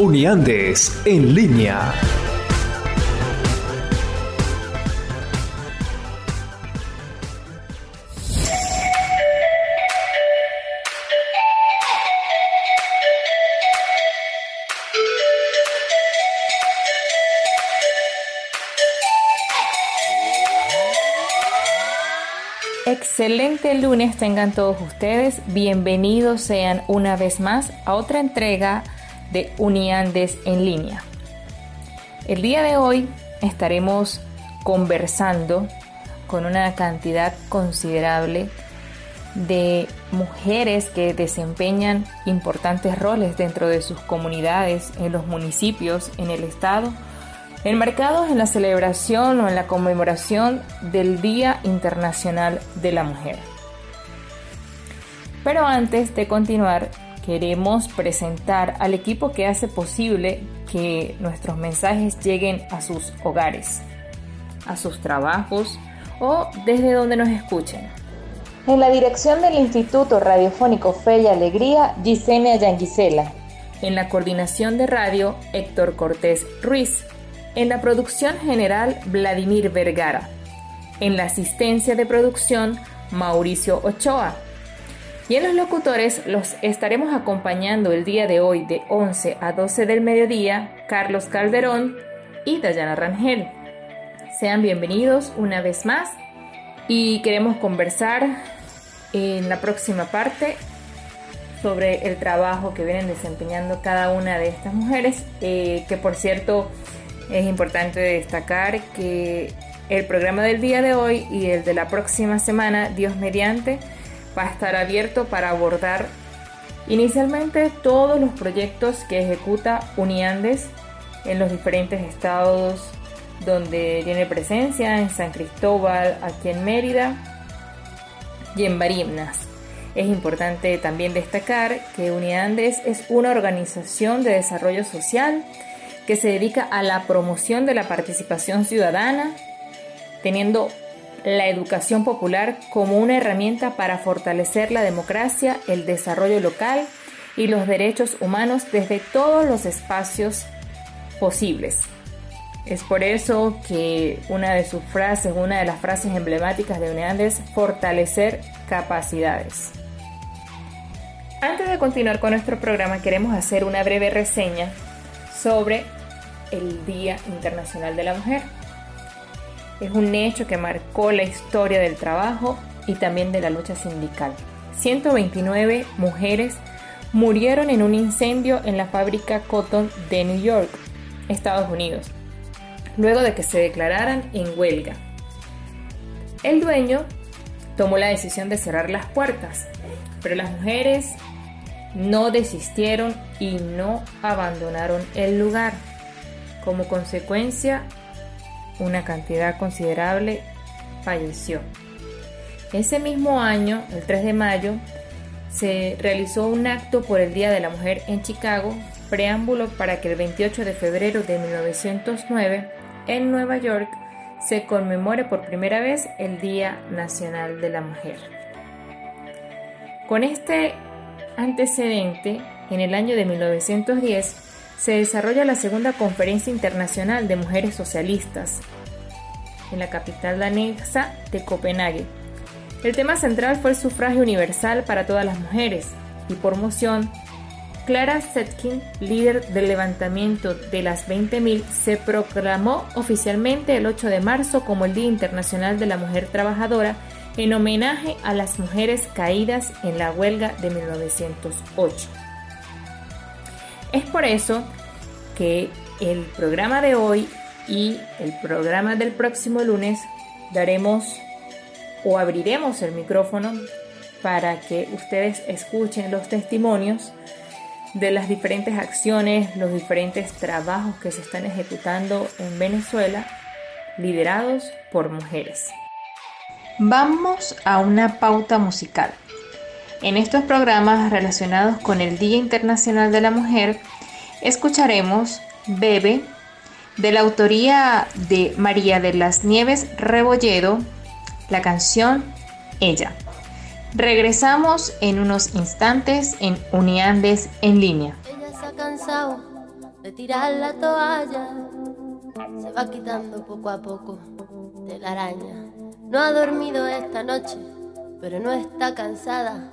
Uniandes en línea. Excelente lunes tengan todos ustedes. Bienvenidos sean una vez más a otra entrega de Uniandes en línea. El día de hoy estaremos conversando con una cantidad considerable de mujeres que desempeñan importantes roles dentro de sus comunidades, en los municipios, en el estado enmarcados en la celebración o en la conmemoración del Día Internacional de la Mujer. Pero antes de continuar, queremos presentar al equipo que hace posible que nuestros mensajes lleguen a sus hogares, a sus trabajos o desde donde nos escuchen. En la dirección del Instituto Radiofónico Fe y Alegría, Gisenia Yanguisela. En la coordinación de radio, Héctor Cortés Ruiz. En la producción general, Vladimir Vergara. En la asistencia de producción, Mauricio Ochoa. Y en los locutores los estaremos acompañando el día de hoy de 11 a 12 del mediodía, Carlos Calderón y Dayana Rangel. Sean bienvenidos una vez más y queremos conversar en la próxima parte sobre el trabajo que vienen desempeñando cada una de estas mujeres, eh, que por cierto es importante destacar que el programa del día de hoy y el de la próxima semana, Dios mediante, va a estar abierto para abordar inicialmente todos los proyectos que ejecuta Uniandes en los diferentes estados donde tiene presencia, en San Cristóbal, aquí en Mérida y en Barinas. Es importante también destacar que Uniandes es una organización de desarrollo social que se dedica a la promoción de la participación ciudadana, teniendo la educación popular como una herramienta para fortalecer la democracia, el desarrollo local y los derechos humanos desde todos los espacios posibles. Es por eso que una de sus frases, una de las frases emblemáticas de UNEAND es fortalecer capacidades. Antes de continuar con nuestro programa, queremos hacer una breve reseña sobre el Día Internacional de la Mujer. Es un hecho que marcó la historia del trabajo y también de la lucha sindical. 129 mujeres murieron en un incendio en la fábrica Cotton de New York, Estados Unidos, luego de que se declararan en huelga. El dueño tomó la decisión de cerrar las puertas, pero las mujeres no desistieron y no abandonaron el lugar. Como consecuencia, una cantidad considerable falleció. Ese mismo año, el 3 de mayo, se realizó un acto por el Día de la Mujer en Chicago, preámbulo para que el 28 de febrero de 1909, en Nueva York, se conmemore por primera vez el Día Nacional de la Mujer. Con este antecedente, en el año de 1910, se desarrolla la segunda Conferencia Internacional de Mujeres Socialistas en la capital danesa de Copenhague. El tema central fue el sufragio universal para todas las mujeres y por moción, Clara Zetkin, líder del levantamiento de las 20.000, se proclamó oficialmente el 8 de marzo como el Día Internacional de la Mujer Trabajadora en homenaje a las mujeres caídas en la huelga de 1908. Es por eso que el programa de hoy y el programa del próximo lunes daremos o abriremos el micrófono para que ustedes escuchen los testimonios de las diferentes acciones, los diferentes trabajos que se están ejecutando en Venezuela, liderados por mujeres. Vamos a una pauta musical. En estos programas relacionados con el Día Internacional de la Mujer, escucharemos Bebe, de la autoría de María de las Nieves Rebolledo, la canción Ella. Regresamos en unos instantes en Uniandes en línea. Ella se ha cansado de tirar la toalla, se va quitando poco a poco de la araña. No ha dormido esta noche, pero no está cansada.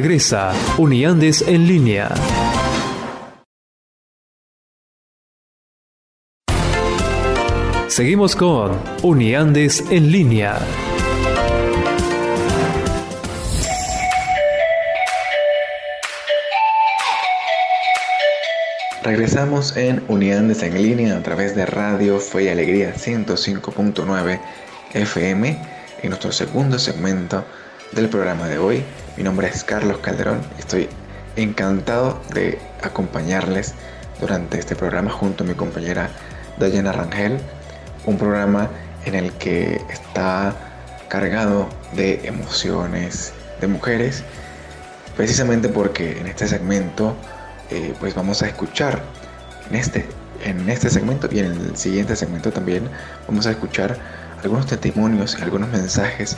regresa Uniandes en línea. Seguimos con Uniandes en línea. Regresamos en Uniandes en línea a través de Radio Fe y Alegría 105.9 FM en nuestro segundo segmento del programa de hoy. Mi nombre es Carlos Calderón estoy encantado de acompañarles durante este programa junto a mi compañera Dayana Rangel, un programa en el que está cargado de emociones de mujeres, precisamente porque en este segmento eh, pues vamos a escuchar en este, en este segmento y en el siguiente segmento también vamos a escuchar algunos testimonios y algunos mensajes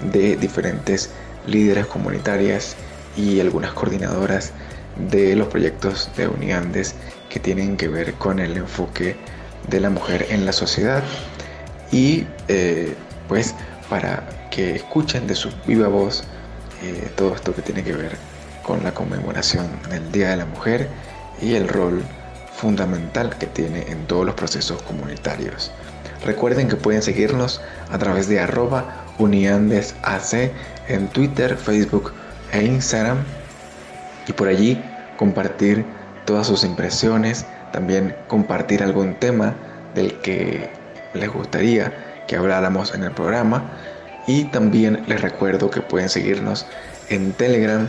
de diferentes líderes comunitarias y algunas coordinadoras de los proyectos de Uniandes que tienen que ver con el enfoque de la mujer en la sociedad y eh, pues para que escuchen de su viva voz eh, todo esto que tiene que ver con la conmemoración del Día de la Mujer y el rol fundamental que tiene en todos los procesos comunitarios. Recuerden que pueden seguirnos a través de arroba uniandesac en Twitter, Facebook e Instagram y por allí compartir todas sus impresiones, también compartir algún tema del que les gustaría que habláramos en el programa y también les recuerdo que pueden seguirnos en Telegram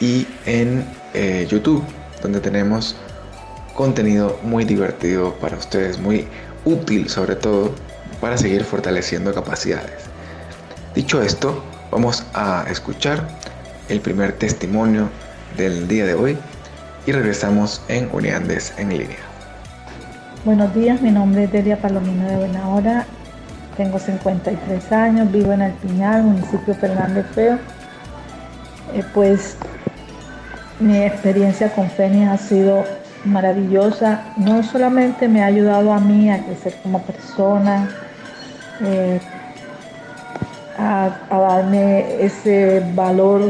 y en eh, YouTube donde tenemos contenido muy divertido para ustedes, muy útil sobre todo para seguir fortaleciendo capacidades. Dicho esto, vamos a escuchar el primer testimonio del día de hoy y regresamos en Uniandes en línea. Buenos días, mi nombre es Delia Palomino de Buenahora, tengo 53 años, vivo en Alpiñal, municipio Fernández Feo. Eh, pues mi experiencia con Fénix ha sido maravillosa, no solamente me ha ayudado a mí a crecer como persona, eh, a, darme ese valor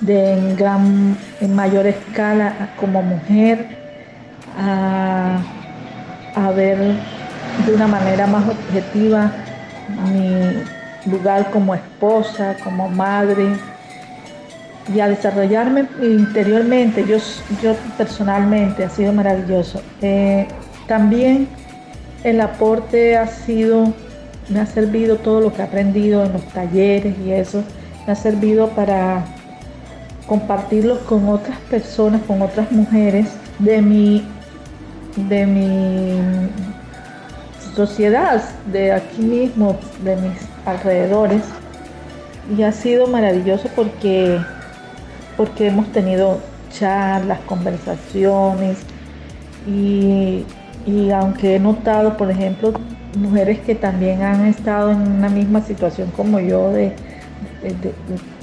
de en, gran, en mayor escala como mujer, a, ver de una manera más objetiva mi lugar como esposa, como madre, y a desarrollarme interiormente, yo, yo personalmente, ha sido maravilloso. Eh, también el aporte ha sido, me ha servido todo lo que he aprendido en los talleres y eso, me ha servido para compartirlo con otras personas, con otras mujeres de mi, de mi sociedad, de aquí mismo, de mis alrededores. Y ha sido maravilloso porque porque hemos tenido charlas, conversaciones y, aunque he notado, por ejemplo, mujeres que también han estado en una misma situación como yo, de,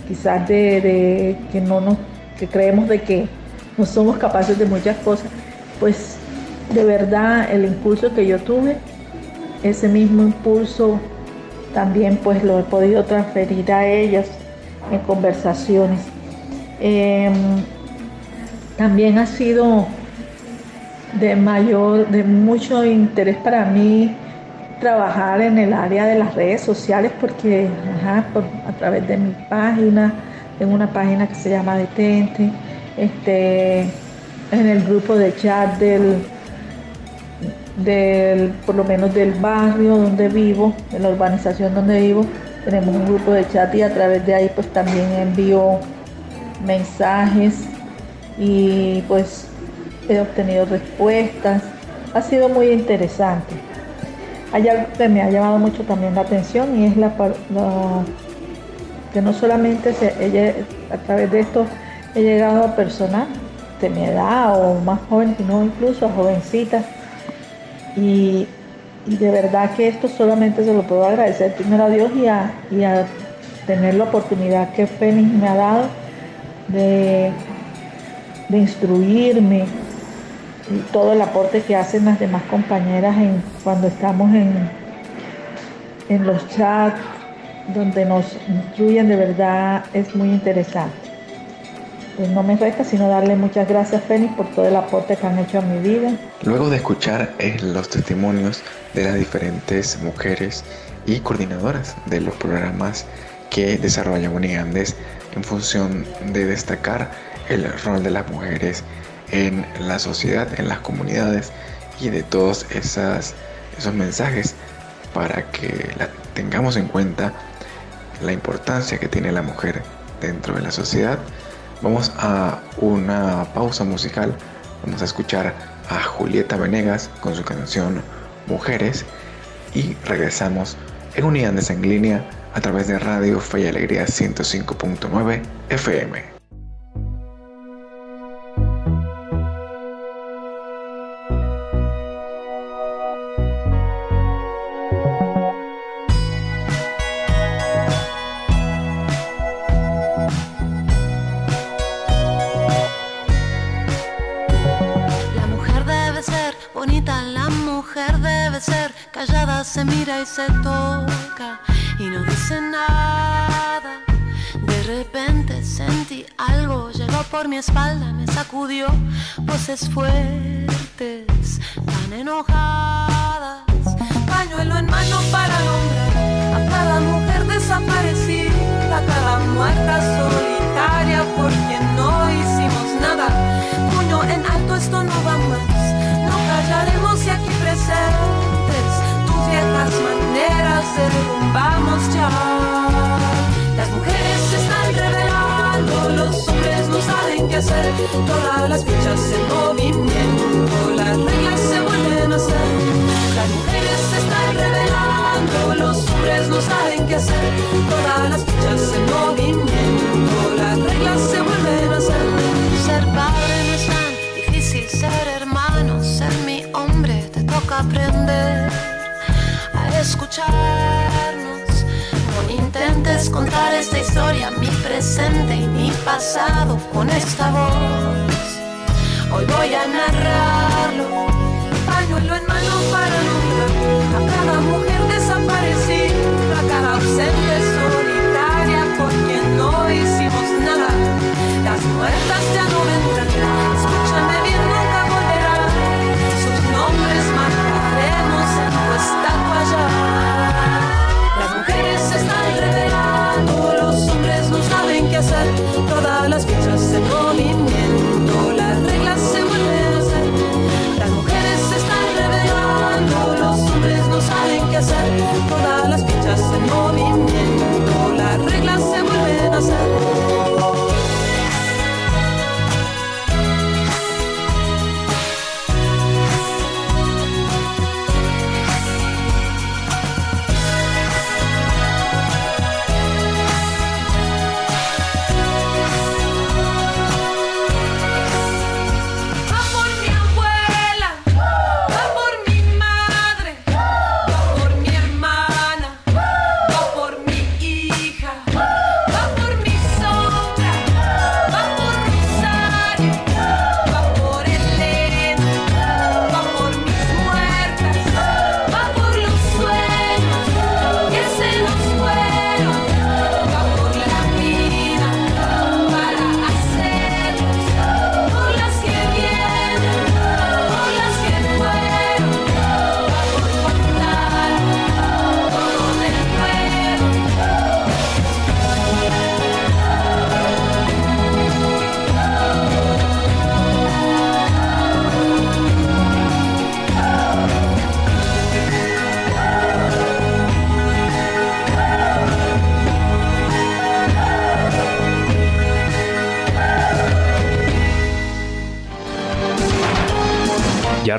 quizás de, que no nos, que creemos de que no somos capaces de muchas cosas, pues de verdad el impulso que yo tuve, ese mismo impulso también pues lo he podido transferir a ellas en conversaciones. Em, también ha sido de mayor, de mucho interés para mí trabajar en el área de las redes sociales porque a través de mi página, tengo una página que se llama Detente, este, en el grupo de chat del, del, por lo menos del barrio donde vivo, de la urbanización donde vivo, tenemos un grupo de chat y a través de ahí pues también envío mensajes y pues he obtenido respuestas. Ha sido muy interesante. Hay que me ha llamado mucho también la atención y es la, que no solamente se, ella, a través de esto he llegado a personas de mi edad o más jóvenes, sino incluso a jovencitas. Y, de verdad que esto solamente se lo puedo agradecer primero a Dios y a, y a tener la oportunidad que Fénix me ha dado de, instruirme y todo el aporte que hacen las demás compañeras en, cuando estamos en, en los chats donde nos instruyen de verdad es muy interesante. Pues no me resta sino darle muchas gracias Fénix por todo el aporte que han hecho a mi vida. Luego de escuchar eh, los testimonios de las diferentes mujeres y coordinadoras de los programas que desarrolla Unigandes en función de destacar el rol de las mujeres en la sociedad, en las comunidades y de todos esas, esos mensajes para que la tengamos en cuenta la importancia que tiene la mujer dentro de la sociedad. Vamos a una pausa musical. Vamos a escuchar a Julieta Venegas con su canción Mujeres y regresamos en Unidades en línea a través de Radio Fe y Alegría 105.9 FM. Callada se mira y se toca y no dice nada. De repente sentí algo, llegó por mi espalda, me sacudió voces fuertes, tan enojadas. Pañuelo en mano para nombrar a cada mujer desaparecida, a cada muerta solitaria por quien no hicimos nada. Puño en alto, esto no va más, viejas maneras derrumbamos ya. Las mujeres se están revelando, los hombres no saben qué hacer. Todas las fichas en movimiento, las reglas se vuelven a hacer. Las mujeres se están revelando, los hombres no saben qué hacer. Todas las fichas en movimiento, las reglas se vuelven a hacer. Ser padre no es tan difícil, ser hermano, ser mi hombre, te toca aprender escucharnos intentes contar esta historia, mi presente y mi pasado con esta voz. Hoy voy a narrarlo, pañuelo en mano para nombrar a cada mujer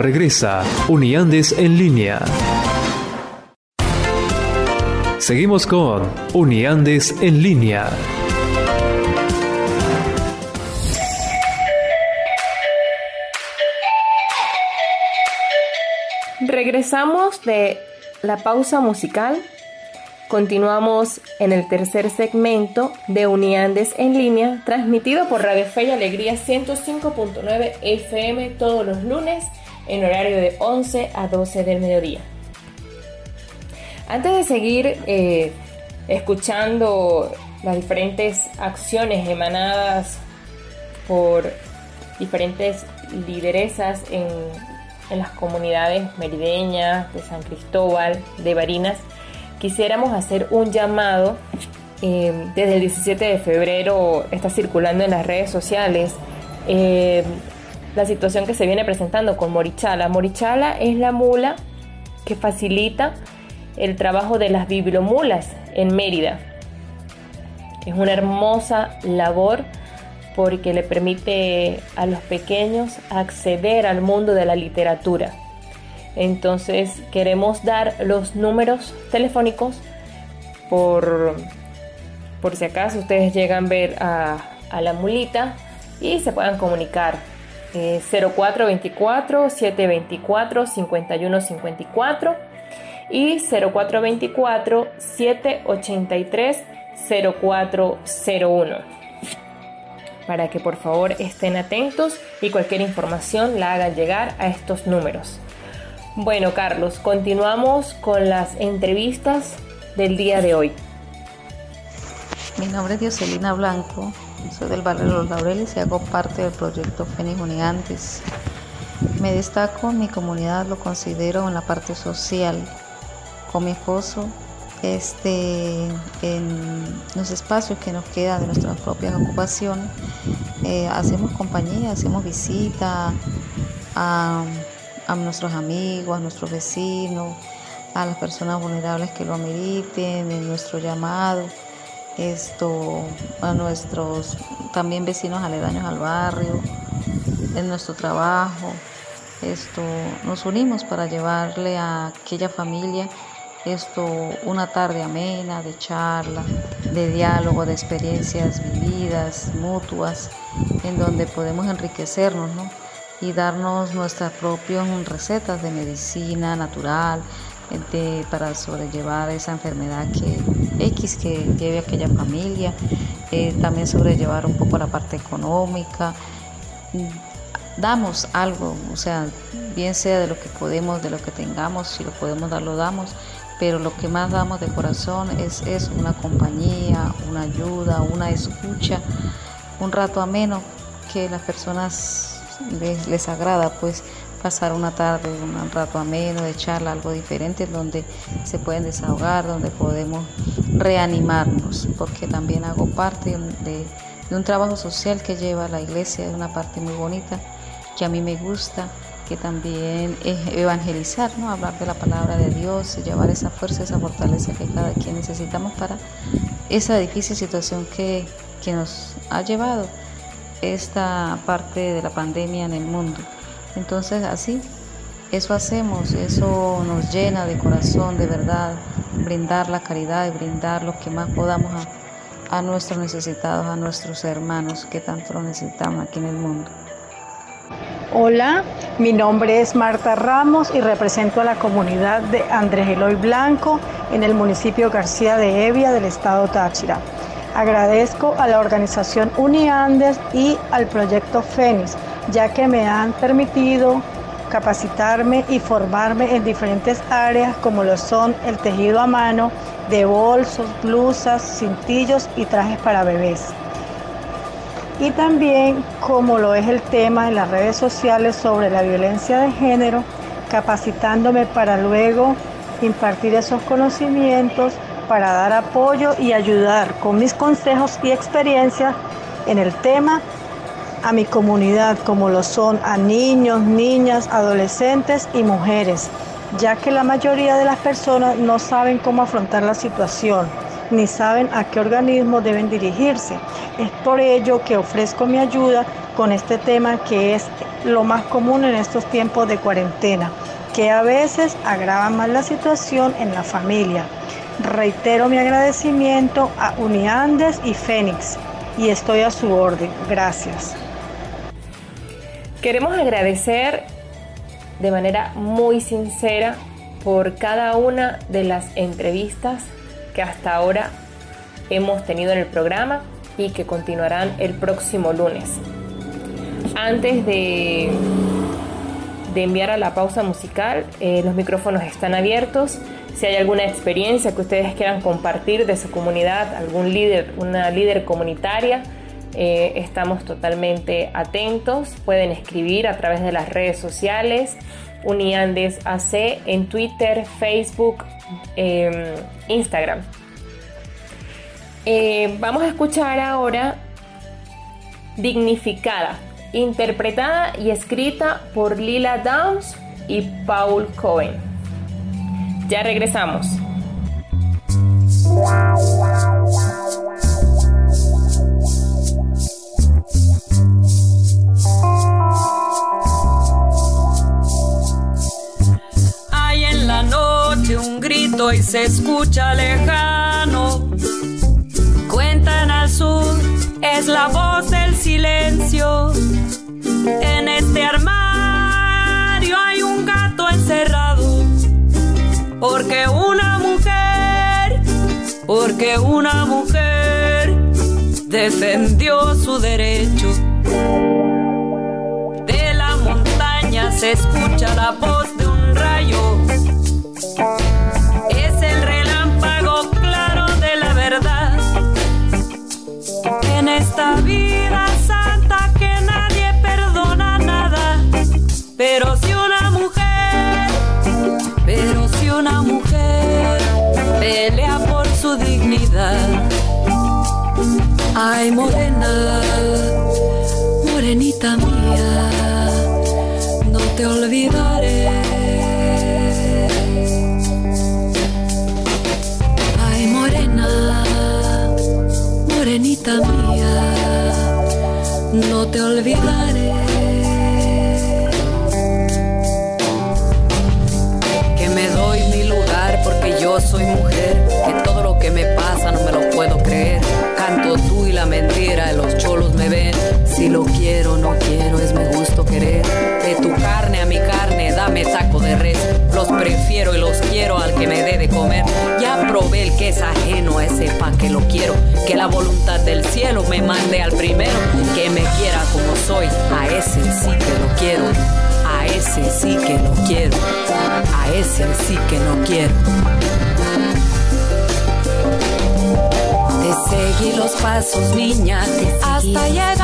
regresa Uniandes en línea. Seguimos con Uniandes en línea. Regresamos de la pausa musical. Continuamos en el tercer segmento de Uniandes en línea, transmitido por Radio Fe y Alegría 105.9 FM todos los lunes en horario de 11 a 12 del mediodía. Antes de seguir eh, escuchando las diferentes acciones emanadas por diferentes lideresas en, en las comunidades merideñas de San Cristóbal, de Barinas, quisiéramos hacer un llamado. eh, desde el 17 de febrero está circulando en las redes sociales eh, la situación que se viene presentando con Morichala. Morichala es la mula que facilita el trabajo de las bibliomulas en Mérida. Es una hermosa labor porque le permite a los pequeños acceder al mundo de la literatura. Entonces queremos dar los números telefónicos por, por si acaso ustedes llegan a ver a, a la mulita y se puedan comunicar. Eh, 0424-724-5154 y 0424-783-0401 para que por favor estén atentos y cualquier información la hagan llegar a estos números. Bueno, Carlos, continuamos con las entrevistas del día de hoy. Mi nombre es Dioselina Blanco, soy del barrio Los Laureles y hago parte del proyecto Fénix Unigantes. Me destaco en mi comunidad, lo considero en la parte social. Con mi esposo, este, en los espacios que nos quedan de nuestras propias ocupaciones, eh, hacemos compañía, hacemos visita a, a nuestros amigos, a nuestros vecinos, a las personas vulnerables que lo ameriten, en nuestro llamado esto a nuestros también vecinos aledaños al barrio, en nuestro trabajo. Esto nos unimos para llevarle a aquella familia esto una tarde amena de charla, de diálogo, de experiencias vividas, mutuas, en donde podemos enriquecernos y darnos nuestras propias recetas de medicina natural, para sobrellevar esa enfermedad que X que lleve aquella familia, eh, también sobrellevar un poco la parte económica. Damos algo, o sea, bien sea de lo que podemos, de lo que tengamos, si lo podemos dar, lo damos, pero lo que más damos de corazón es, es una compañía, una ayuda, una escucha, un rato ameno que las personas les, les agrada, pues pasar una tarde, un rato ameno, de charla, algo diferente, donde se pueden desahogar, donde podemos reanimarnos, porque también hago parte de, un trabajo social que lleva la iglesia, es una parte muy bonita, que a mí me gusta, que también es evangelizar, ¿no? hablar de la palabra de Dios, llevar esa fuerza, esa fortaleza que cada quien necesitamos para esa difícil situación que, que nos ha llevado esta parte de la pandemia en el mundo. Entonces así, eso hacemos, eso nos llena de corazón, de verdad, brindar la caridad y brindar lo que más podamos a, nuestros necesitados, a nuestros hermanos que tanto necesitamos aquí en el mundo. Hola, mi nombre es Marta Ramos y represento a la comunidad de Andrés Eloy Blanco en el municipio García de Evia del estado Táchira. Agradezco a la organización Uniandes y al proyecto Fénix ya que me han permitido capacitarme y formarme en diferentes áreas como lo son el tejido a mano de bolsos, blusas, cintillos y trajes para bebés. Y también como lo es el tema en las redes sociales sobre la violencia de género, capacitándome para luego impartir esos conocimientos para dar apoyo y ayudar con mis consejos y experiencias en el tema a mi comunidad como lo son a niños, niñas, adolescentes y mujeres, ya que la mayoría de las personas no saben cómo afrontar la situación ni saben a qué organismo deben dirigirse. Es por ello que ofrezco mi ayuda con este tema que es lo más común en estos tiempos de cuarentena, que a veces agrava más la situación en la familia. Reitero mi agradecimiento a Uniandes y Fénix y estoy a su orden. Gracias. Queremos agradecer de manera muy sincera por cada una de las entrevistas que hasta ahora hemos tenido en el programa y que continuarán el próximo lunes. Antes de, de enviar a la pausa musical, eh, los micrófonos están abiertos. Si hay alguna experiencia que ustedes quieran compartir de su comunidad, algún líder, una líder comunitaria, eh, estamos totalmente atentos. Pueden escribir a través de las redes sociales. Uniandes AC en Twitter, Facebook, em, Instagram. Eh, vamos a escuchar ahora Dignificada, interpretada y escrita por Lila Downs y Paul Cohen. Ya regresamos. Y se escucha lejano. Cuentan al sur, es la voz del silencio. En este armario hay un gato encerrado. Porque una mujer, porque una mujer defendió su derecho. De la montaña se escucha la voz dignidad. Ay, morena, morenita mía, no te olvidaré. Ay, morena, morenita mía, no te olvidaré. Si lo quiero, no quiero, es mi gusto querer. De tu carne a mi carne, dame taco de res. Los prefiero y los quiero al que me dé de comer. Ya probé el que es ajeno a ese pa' que lo quiero. Que la voluntad del cielo me mande al primero. Que me quiera como soy, a ese sí que lo quiero. A ese sí que lo quiero. A ese sí que no quiero. Te seguí los pasos, niña, hasta llegar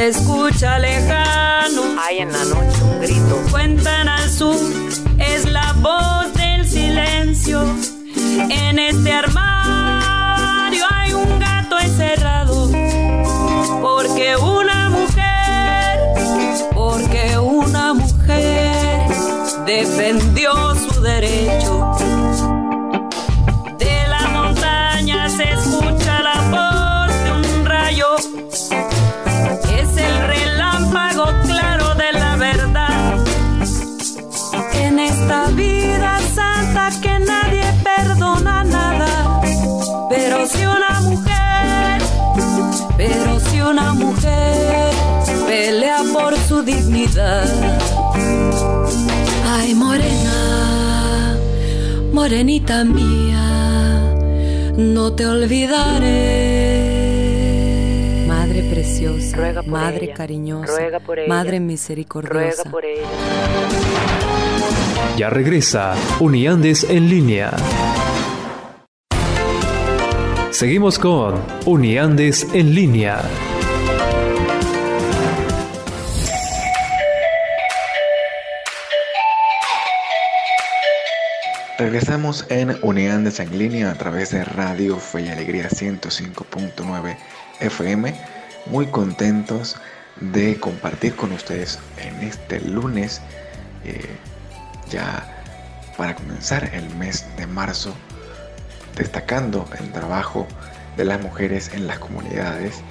se escucha lejano. Hay en la noche un grito. Cuentan al sur, es la voz del silencio. En este armario hay un gato encerrado. Porque una mujer, porque una mujer defendió por dignidad. Ay, morena, morenita mía, no te olvidaré. Madre preciosa, madre cariñosa, madre misericordiosa. Ya regresa Uniandes en línea. Seguimos con Uniandes en línea. Regresamos en Uniandes en línea a través de Radio Fe y Alegría 105.9 FM. Muy contentos de compartir con ustedes en este lunes, eh, ya para comenzar el mes de marzo, destacando el trabajo de las mujeres en las comunidades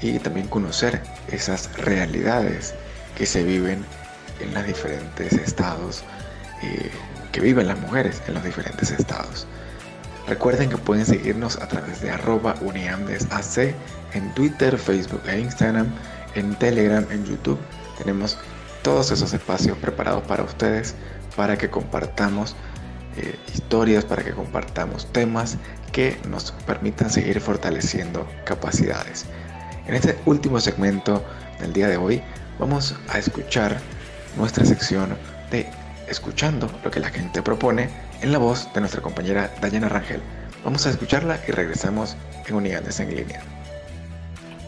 y también conocer esas realidades que se viven en los diferentes estados, eh, que viven las mujeres en los diferentes estados. Recuerden que pueden seguirnos a través de arroba uniamdesac en Twitter, Facebook e Instagram, en Telegram, en YouTube. Tenemos todos esos espacios preparados para ustedes para que compartamos eh, historias, para que compartamos temas que nos permitan seguir fortaleciendo capacidades. En este último segmento del día de hoy vamos a escuchar nuestra sección de escuchando lo que la gente propone en la voz de nuestra compañera Dayana Rangel. Vamos a escucharla y regresamos en Unidades en línea.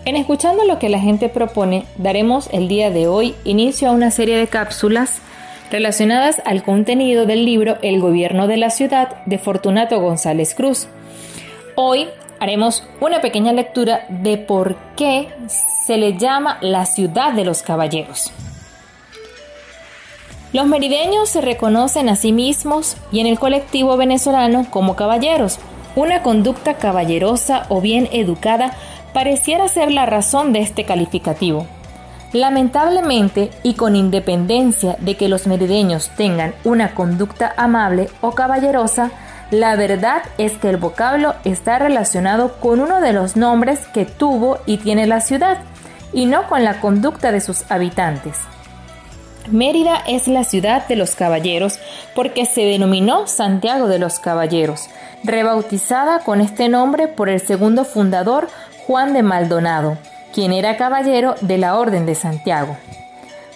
En escuchando lo que la gente propone, daremos el día de hoy inicio a una serie de cápsulas relacionadas al contenido del libro El gobierno de la ciudad de Fortunato González Cruz. Hoy haremos una pequeña lectura de por qué se le llama la ciudad de los caballeros. Los merideños se reconocen a sí mismos y en el colectivo venezolano como caballeros. Una conducta caballerosa o bien educada pareciera ser la razón de este calificativo. Lamentablemente, y con independencia de que los merideños tengan una conducta amable o caballerosa, la verdad es que el vocablo está relacionado con uno de los nombres que tuvo y tiene la ciudad, y no con la conducta de sus habitantes. Mérida es la ciudad de los caballeros porque se denominó Santiago de los Caballeros, rebautizada con este nombre por el segundo fundador Juan de Maldonado, quien era caballero de la Orden de Santiago.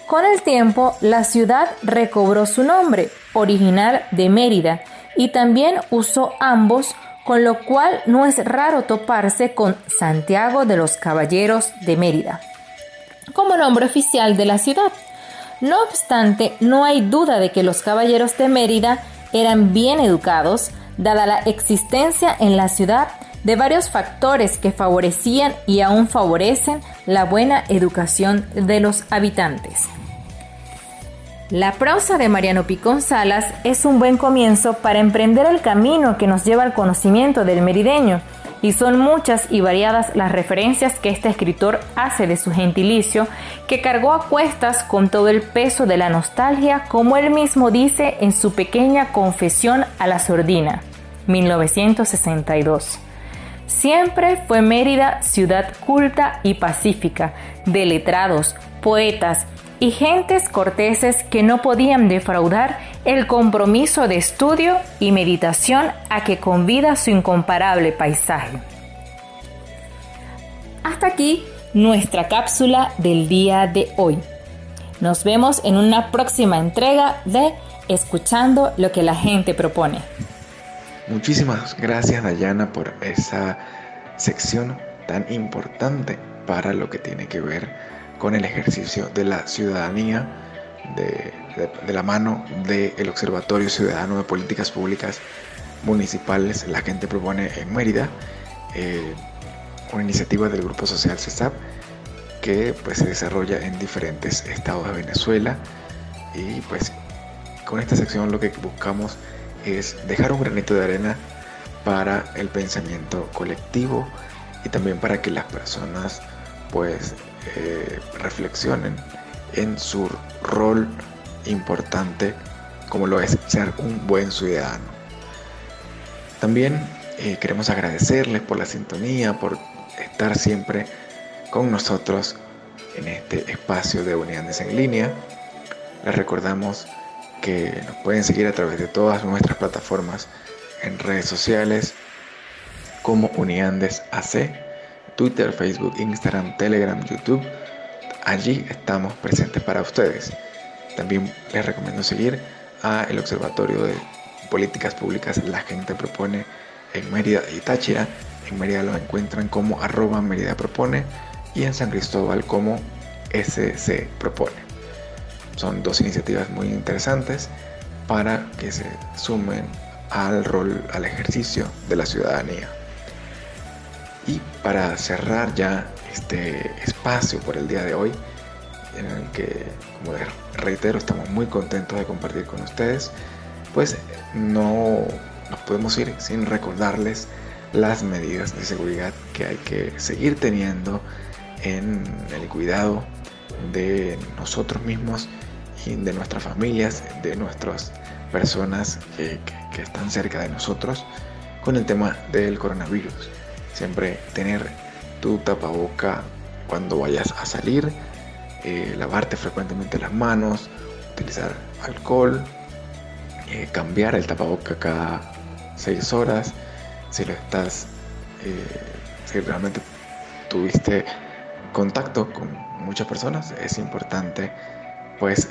Con el tiempo, la ciudad recobró su nombre original de Mérida y también usó ambos, con lo cual no es raro toparse con Santiago de los Caballeros de Mérida como nombre oficial de la ciudad. No obstante, no hay duda de que los caballeros de Mérida eran bien educados, dada la existencia en la ciudad de varios factores que favorecían y aún favorecen la buena educación de los habitantes. La prosa de Mariano Picón Salas es un buen comienzo para emprender el camino que nos lleva al conocimiento del merideño y son muchas y variadas las referencias que este escritor hace de su gentilicio, que cargó a cuestas con todo el peso de la nostalgia, como él mismo dice en su pequeña Confesión a la Sordina, 1962. Siempre fue Mérida ciudad culta y pacífica, de letrados, poetas, y gentes corteses que no podían defraudar el compromiso de estudio y meditación a que convida su incomparable paisaje. Hasta aquí nuestra cápsula del día de hoy. Nos vemos en una próxima entrega de Escuchando lo que la gente propone. Muchísimas gracias Dayana por esa sección tan importante para lo que tiene que ver con el ejercicio de la ciudadanía de, la mano del Observatorio Ciudadano de Políticas Públicas Municipales. La gente propone en Mérida eh, una iniciativa del Grupo Social CESAP que pues, se desarrolla en diferentes estados de Venezuela y pues con esta sección lo que buscamos es dejar un granito de arena para el pensamiento colectivo y también para que las personas pues eh, reflexionen en su rol importante como lo es ser un buen ciudadano. También eh, queremos agradecerles por la sintonía, por estar siempre con nosotros en este espacio de Unidades en línea. Les recordamos que nos pueden seguir a través de todas nuestras plataformas en redes sociales como Uniandes AC Twitter, Facebook, Instagram, Telegram, YouTube. Allí estamos presentes para ustedes. También les recomiendo seguir a el Observatorio de Políticas Públicas La Gente Propone en Mérida y Táchira. En Mérida lo encuentran como arroba Mérida Propone y en San Cristóbal como SC Propone. Son dos iniciativas muy interesantes para que se sumen al rol, al ejercicio de la ciudadanía. Y para cerrar ya este espacio por el día de hoy, en el que, como reitero, estamos muy contentos de compartir con ustedes, pues no nos podemos ir sin recordarles las medidas de seguridad que hay que seguir teniendo en el cuidado de nosotros mismos y de nuestras familias, de nuestras personas que, que están cerca de nosotros con el tema del coronavirus. Siempre tener tu tapaboca cuando vayas a salir, eh, lavarte frecuentemente las manos, utilizar alcohol, eh, cambiar el tapaboca cada 6 horas. Si lo estás, eh, si realmente tuviste contacto con muchas personas, es importante pues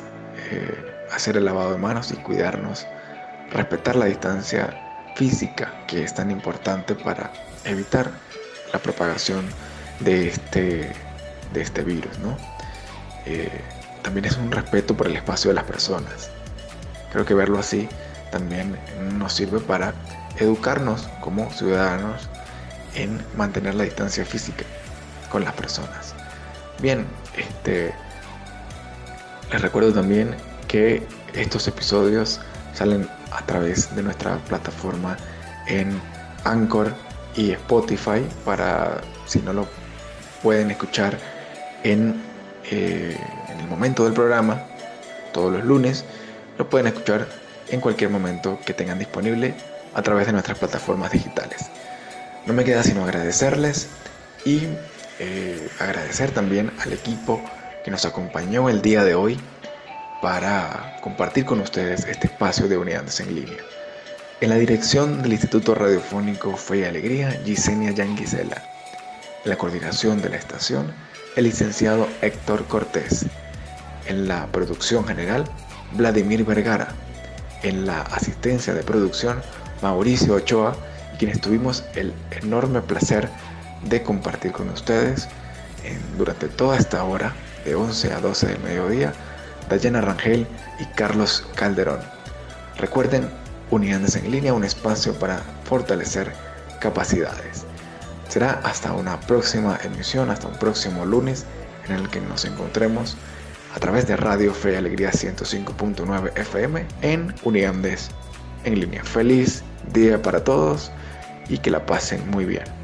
hacer el lavado de manos y cuidarnos, respetar la distancia física que es tan importante para evitar la propagación de este, de este virus. ¿no? Eh, también es un respeto por el espacio de las personas. Creo que verlo así también nos sirve para educarnos como ciudadanos en mantener la distancia física con las personas. Bien, este, les recuerdo también que estos episodios salen a través de nuestra plataforma en Anchor y Spotify para si no lo pueden escuchar en, eh, en el momento del programa, todos los lunes, lo pueden escuchar en cualquier momento que tengan disponible a través de nuestras plataformas digitales. No me queda sino agradecerles y eh, agradecer también al equipo que nos acompañó el día de hoy para compartir con ustedes este espacio de Unidades en Línea. En la dirección del Instituto Radiofónico Fe y Alegría, Gisenia Yanguisela. En la coordinación de la estación, el licenciado Héctor Cortés. En la producción general, Vladimir Vergara. En la asistencia de producción, Mauricio Ochoa, quienes tuvimos el enorme placer de compartir con ustedes durante toda esta hora, de 11 a 12 del mediodía, Dayana Rangel y Carlos Calderón. Recuerden, Unidades en línea, un espacio para fortalecer capacidades. Será hasta una próxima emisión, hasta un próximo lunes en el que nos encontremos a través de Radio Fe y Alegría 105.9 FM en Uniandes en línea. Feliz día para todos y que la pasen muy bien.